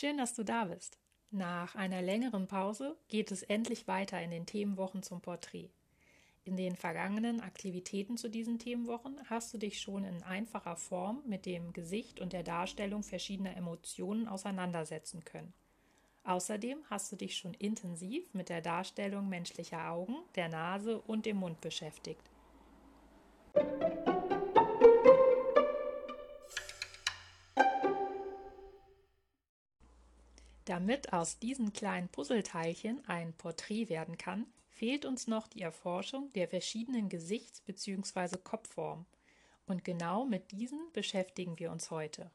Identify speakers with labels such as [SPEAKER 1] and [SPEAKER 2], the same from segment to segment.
[SPEAKER 1] Schön, dass du da bist. Nach einer längeren Pause geht es endlich weiter in den Themenwochen zum Porträt. In den vergangenen Aktivitäten zu diesen Themenwochen hast du dich schon in einfacher Form mit dem Gesicht und der Darstellung verschiedener Emotionen auseinandersetzen können. Außerdem hast du dich schon intensiv mit der Darstellung menschlicher Augen, der Nase und dem Mund beschäftigt. Damit aus diesen kleinen Puzzleteilchen ein Porträt werden kann, fehlt uns noch die Erforschung der verschiedenen Gesichts- bzw. Kopfformen. Und genau mit diesen beschäftigen wir uns heute.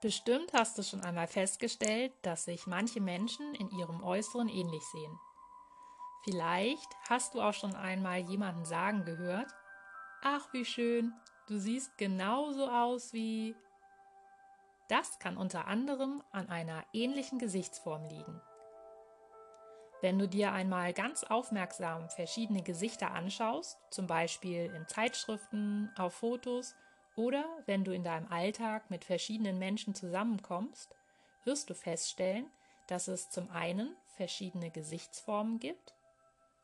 [SPEAKER 1] Bestimmt hast du schon einmal festgestellt, dass sich manche Menschen in ihrem Äußeren ähnlich sehen. Vielleicht hast du auch schon einmal jemanden sagen gehört, ach wie schön, du siehst genauso aus wie das kann unter anderem an einer ähnlichen Gesichtsform liegen. Wenn du dir einmal ganz aufmerksam verschiedene Gesichter anschaust, zum Beispiel in Zeitschriften, auf Fotos oder wenn du in deinem Alltag mit verschiedenen Menschen zusammenkommst, wirst du feststellen, dass es zum einen verschiedene Gesichtsformen gibt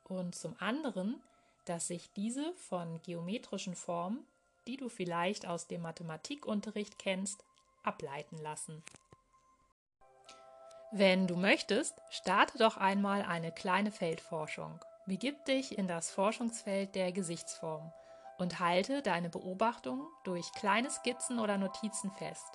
[SPEAKER 1] und zum anderen, dass sich diese von geometrischen Formen, die du vielleicht aus dem Mathematikunterricht kennst, ableiten lassen. Wenn du möchtest, starte doch einmal eine kleine Feldforschung. Begib dich in das Forschungsfeld der Gesichtsform und halte deine Beobachtungen durch kleine Skizzen oder Notizen fest.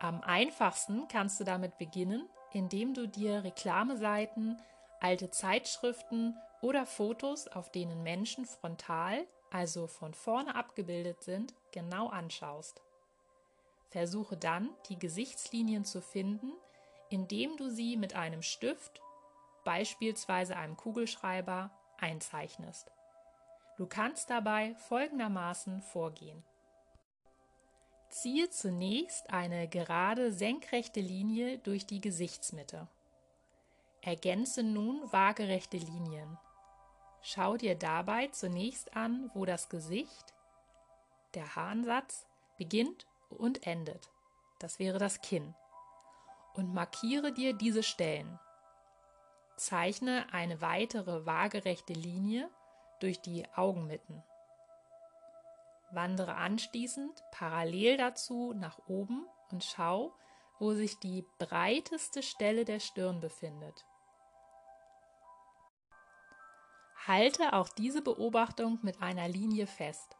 [SPEAKER 1] Am einfachsten kannst du damit beginnen, indem du dir Reklameseiten, alte Zeitschriften oder Fotos, auf denen Menschen frontal, also von vorne abgebildet sind, genau anschaust. Versuche dann, die Gesichtslinien zu finden, indem du sie mit einem Stift, beispielsweise einem Kugelschreiber, einzeichnest. Du kannst dabei folgendermaßen vorgehen. Ziehe zunächst eine gerade senkrechte Linie durch die Gesichtsmitte. Ergänze nun waagerechte Linien. Schau dir dabei zunächst an, wo das Gesicht, der Haarsatz, beginnt und endet. Das wäre das Kinn. Und markiere dir diese Stellen. Zeichne eine weitere waagerechte Linie durch die Augenmitten. Wandere anschließend parallel dazu nach oben und schau, wo sich die breiteste Stelle der Stirn befindet. Halte auch diese Beobachtung mit einer Linie fest.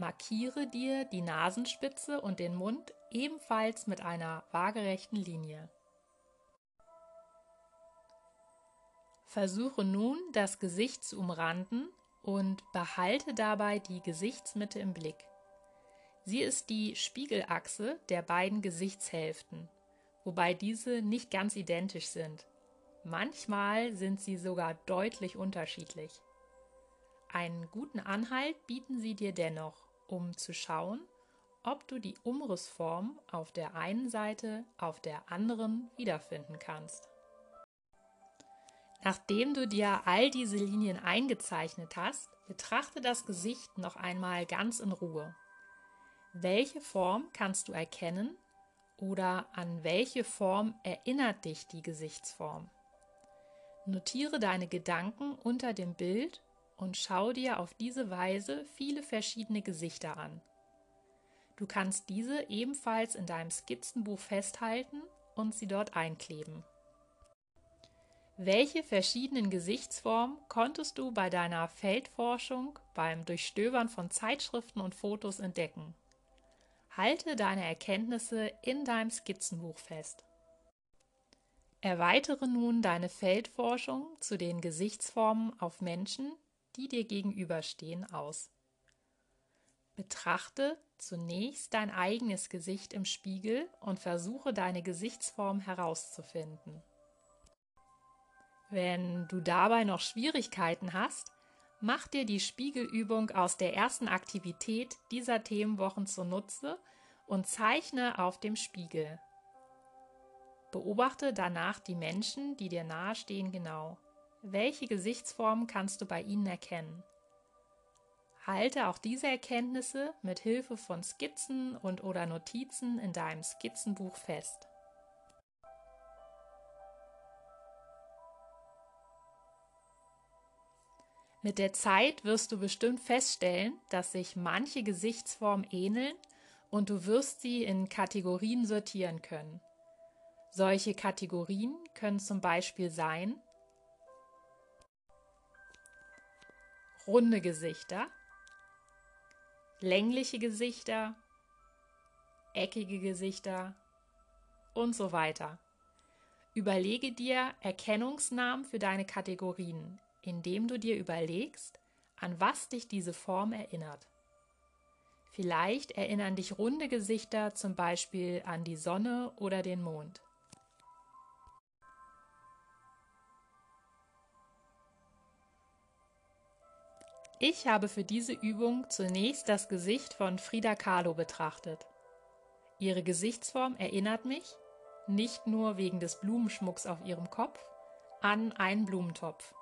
[SPEAKER 1] Markiere dir die Nasenspitze und den Mund ebenfalls mit einer waagerechten Linie. Versuche nun, das Gesicht zu umranden und behalte dabei die Gesichtsmitte im Blick. Sie ist die Spiegelachse der beiden Gesichtshälften, wobei diese nicht ganz identisch sind. Manchmal sind sie sogar deutlich unterschiedlich. Einen guten Anhalt bieten sie dir dennoch um zu schauen, ob du die Umrissform auf der einen Seite auf der anderen wiederfinden kannst. Nachdem du dir all diese Linien eingezeichnet hast, betrachte das Gesicht noch einmal ganz in Ruhe. Welche Form kannst du erkennen oder an welche Form erinnert dich die Gesichtsform? Notiere deine Gedanken unter dem Bild und schau dir auf diese Weise viele verschiedene Gesichter an. Du kannst diese ebenfalls in deinem Skizzenbuch festhalten und sie dort einkleben. Welche verschiedenen Gesichtsformen konntest du bei deiner Feldforschung beim Durchstöbern von Zeitschriften und Fotos entdecken? Halte deine Erkenntnisse in deinem Skizzenbuch fest. Erweitere nun deine Feldforschung zu den Gesichtsformen auf Menschen, die dir gegenüberstehen, aus. Betrachte zunächst dein eigenes Gesicht im Spiegel und versuche deine Gesichtsform herauszufinden. Wenn du dabei noch Schwierigkeiten hast, mach dir die Spiegelübung aus der ersten Aktivität dieser Themenwochen zunutze und zeichne auf dem Spiegel. Beobachte danach die Menschen, die dir nahestehen, genau. Welche Gesichtsform kannst du bei ihnen erkennen? Halte auch diese Erkenntnisse mit Hilfe von Skizzen und oder Notizen in deinem Skizzenbuch fest. Mit der Zeit wirst du bestimmt feststellen, dass sich manche Gesichtsformen ähneln und du wirst sie in Kategorien sortieren können. Solche Kategorien können zum Beispiel sein runde Gesichter, längliche Gesichter, eckige Gesichter und so weiter. Überlege dir Erkennungsnamen für deine Kategorien, indem du dir überlegst, an was dich diese Form erinnert. Vielleicht erinnern dich runde Gesichter zum Beispiel an die Sonne oder den Mond. Ich habe für diese Übung zunächst das Gesicht von Frida Kahlo betrachtet. Ihre Gesichtsform erinnert mich, nicht nur wegen des Blumenschmucks auf ihrem Kopf, an einen Blumentopf.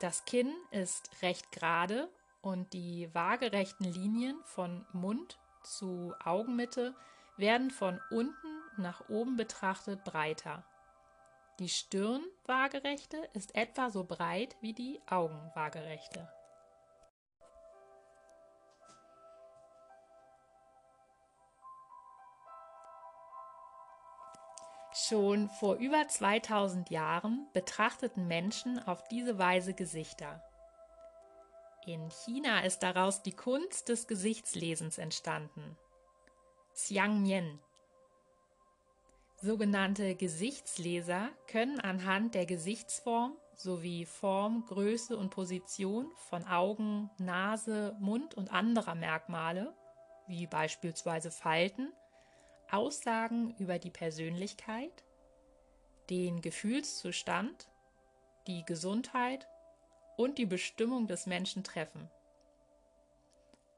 [SPEAKER 1] Das Kinn ist recht gerade und die waagerechten Linien von Mund zu Augenmitte werden von unten nach oben betrachtet breiter. Die Stirn waagerechte ist etwa so breit wie die Augen waagerechte. Schon vor über 2000 Jahren betrachteten Menschen auf diese Weise Gesichter. In China ist daraus die Kunst des Gesichtslesens entstanden. Xiangmian. Sogenannte Gesichtsleser können anhand der Gesichtsform sowie Form, Größe und Position von Augen, Nase, Mund und anderer Merkmale, wie beispielsweise Falten, Aussagen über die Persönlichkeit, den Gefühlszustand, die Gesundheit und die Bestimmung des Menschen treffen.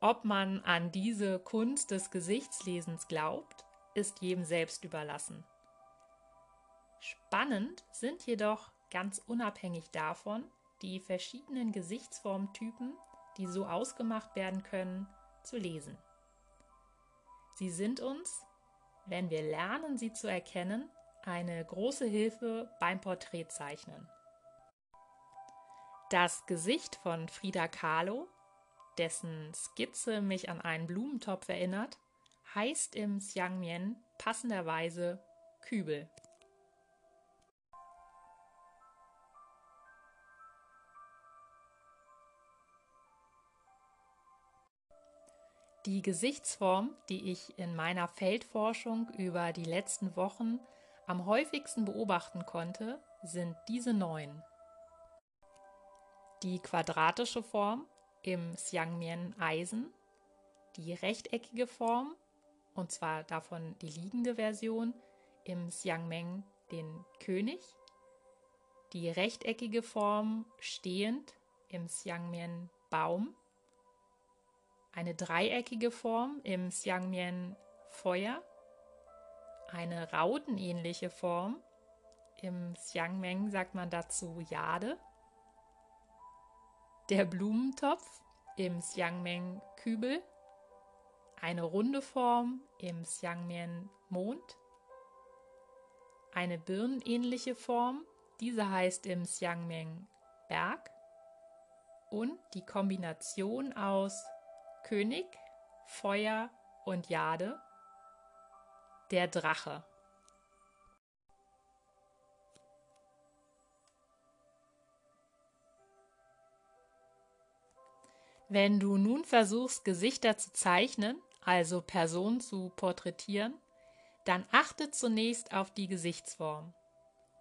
[SPEAKER 1] Ob man an diese Kunst des Gesichtslesens glaubt, ist jedem selbst überlassen. Spannend sind jedoch ganz unabhängig davon die verschiedenen Gesichtsformtypen, die so ausgemacht werden können, zu lesen. Sie sind uns wenn wir lernen, sie zu erkennen, eine große Hilfe beim Porträtzeichnen. Das Gesicht von Frida Kahlo, dessen Skizze mich an einen Blumentopf erinnert, heißt im Xiangmian passenderweise Kübel. Die Gesichtsform, die ich in meiner Feldforschung über die letzten Wochen am häufigsten beobachten konnte, sind diese neun. Die quadratische Form im Xiangmian Eisen, die rechteckige Form, und zwar davon die liegende Version, im Xiangmeng den König, die rechteckige Form stehend im Xiangmian Baum, eine dreieckige Form im Xiangmian Feuer, eine rautenähnliche Form, im Xiangmeng sagt man dazu Jade, der Blumentopf im Xiangmeng Kübel, eine runde Form im Xiangmian Mond, eine birnenähnliche Form, diese heißt im Xiangmeng Berg und die Kombination aus König, Feuer und Jade, der Drache. Wenn du nun versuchst, Gesichter zu zeichnen, also Personen zu porträtieren, dann achte zunächst auf die Gesichtsform.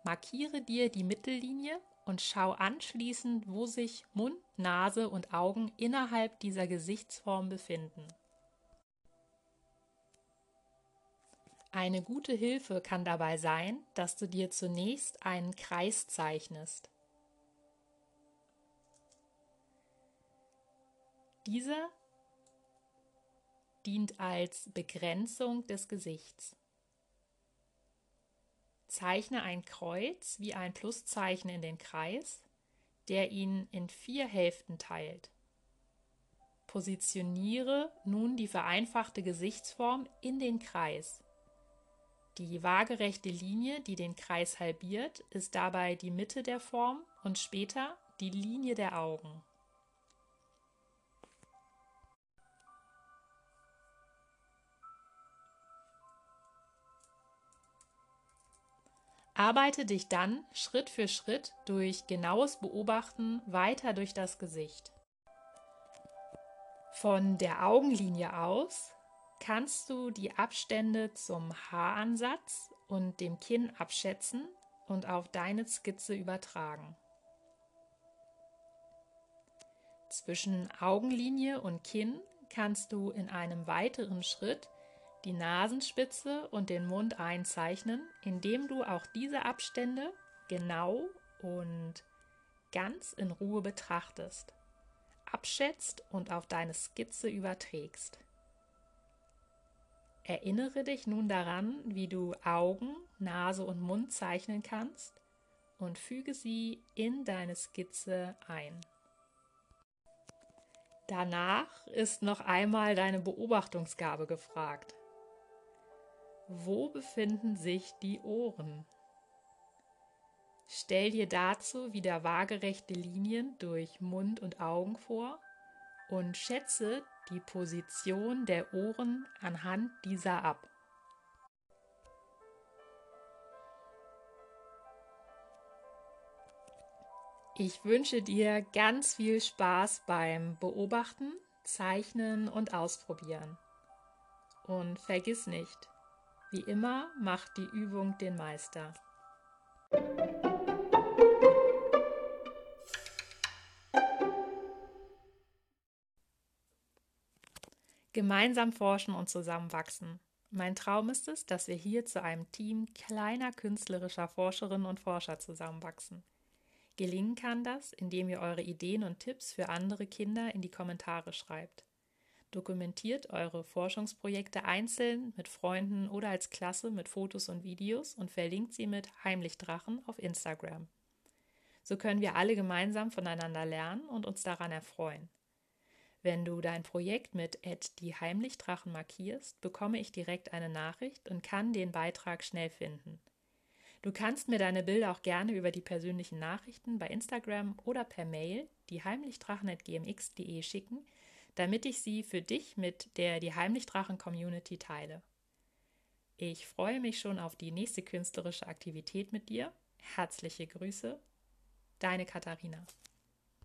[SPEAKER 1] Markiere dir die Mittellinie und schau anschließend, wo sich Mund, Nase und Augen innerhalb dieser Gesichtsform befinden. Eine gute Hilfe kann dabei sein, dass du dir zunächst einen Kreis zeichnest. Dieser dient als Begrenzung des Gesichts. Zeichne ein Kreuz wie ein Pluszeichen in den Kreis, der ihn in vier Hälften teilt. Positioniere nun die vereinfachte Gesichtsform in den Kreis. Die waagerechte Linie, die den Kreis halbiert, ist dabei die Mitte der Form und später die Linie der Augen. Arbeite dich dann Schritt für Schritt durch genaues Beobachten weiter durch das Gesicht. Von der Augenlinie aus kannst du die Abstände zum Haaransatz und dem Kinn abschätzen und auf deine Skizze übertragen. Zwischen Augenlinie und Kinn kannst du in einem weiteren Schritt die Nasenspitze und den Mund einzeichnen, indem du auch diese Abstände genau und ganz in Ruhe betrachtest, abschätzt und auf deine Skizze überträgst. Erinnere dich nun daran, wie du Augen, Nase und Mund zeichnen kannst und füge sie in deine Skizze ein. Danach ist noch einmal deine Beobachtungsgabe gefragt. Wo befinden sich die Ohren? Stell dir dazu wieder waagerechte Linien durch Mund und Augen vor und schätze die Position der Ohren anhand dieser ab. Ich wünsche dir ganz viel Spaß beim Beobachten, Zeichnen und Ausprobieren. Und vergiss nicht, wie immer macht die Übung den Meister. Gemeinsam forschen und zusammenwachsen. Mein Traum ist es, dass wir hier zu einem Team kleiner künstlerischer Forscherinnen und Forscher zusammenwachsen. Gelingen kann das, indem ihr eure Ideen und Tipps für andere Kinder in die Kommentare schreibt. Dokumentiert eure Forschungsprojekte einzeln mit Freunden oder als Klasse mit Fotos und Videos und verlinkt sie mit Heimlichdrachen auf Instagram. So können wir alle gemeinsam voneinander lernen und uns daran erfreuen. Wenn du dein Projekt mit die Heimlichdrachen markierst, bekomme ich direkt eine Nachricht und kann den Beitrag schnell finden. Du kannst mir deine Bilder auch gerne über die persönlichen Nachrichten bei Instagram oder per Mail die heimlichdrachen.gmx.de schicken damit ich sie für dich mit der Die Heimlichdrachen Community teile. Ich freue mich schon auf die nächste künstlerische Aktivität mit dir. Herzliche Grüße, deine Katharina.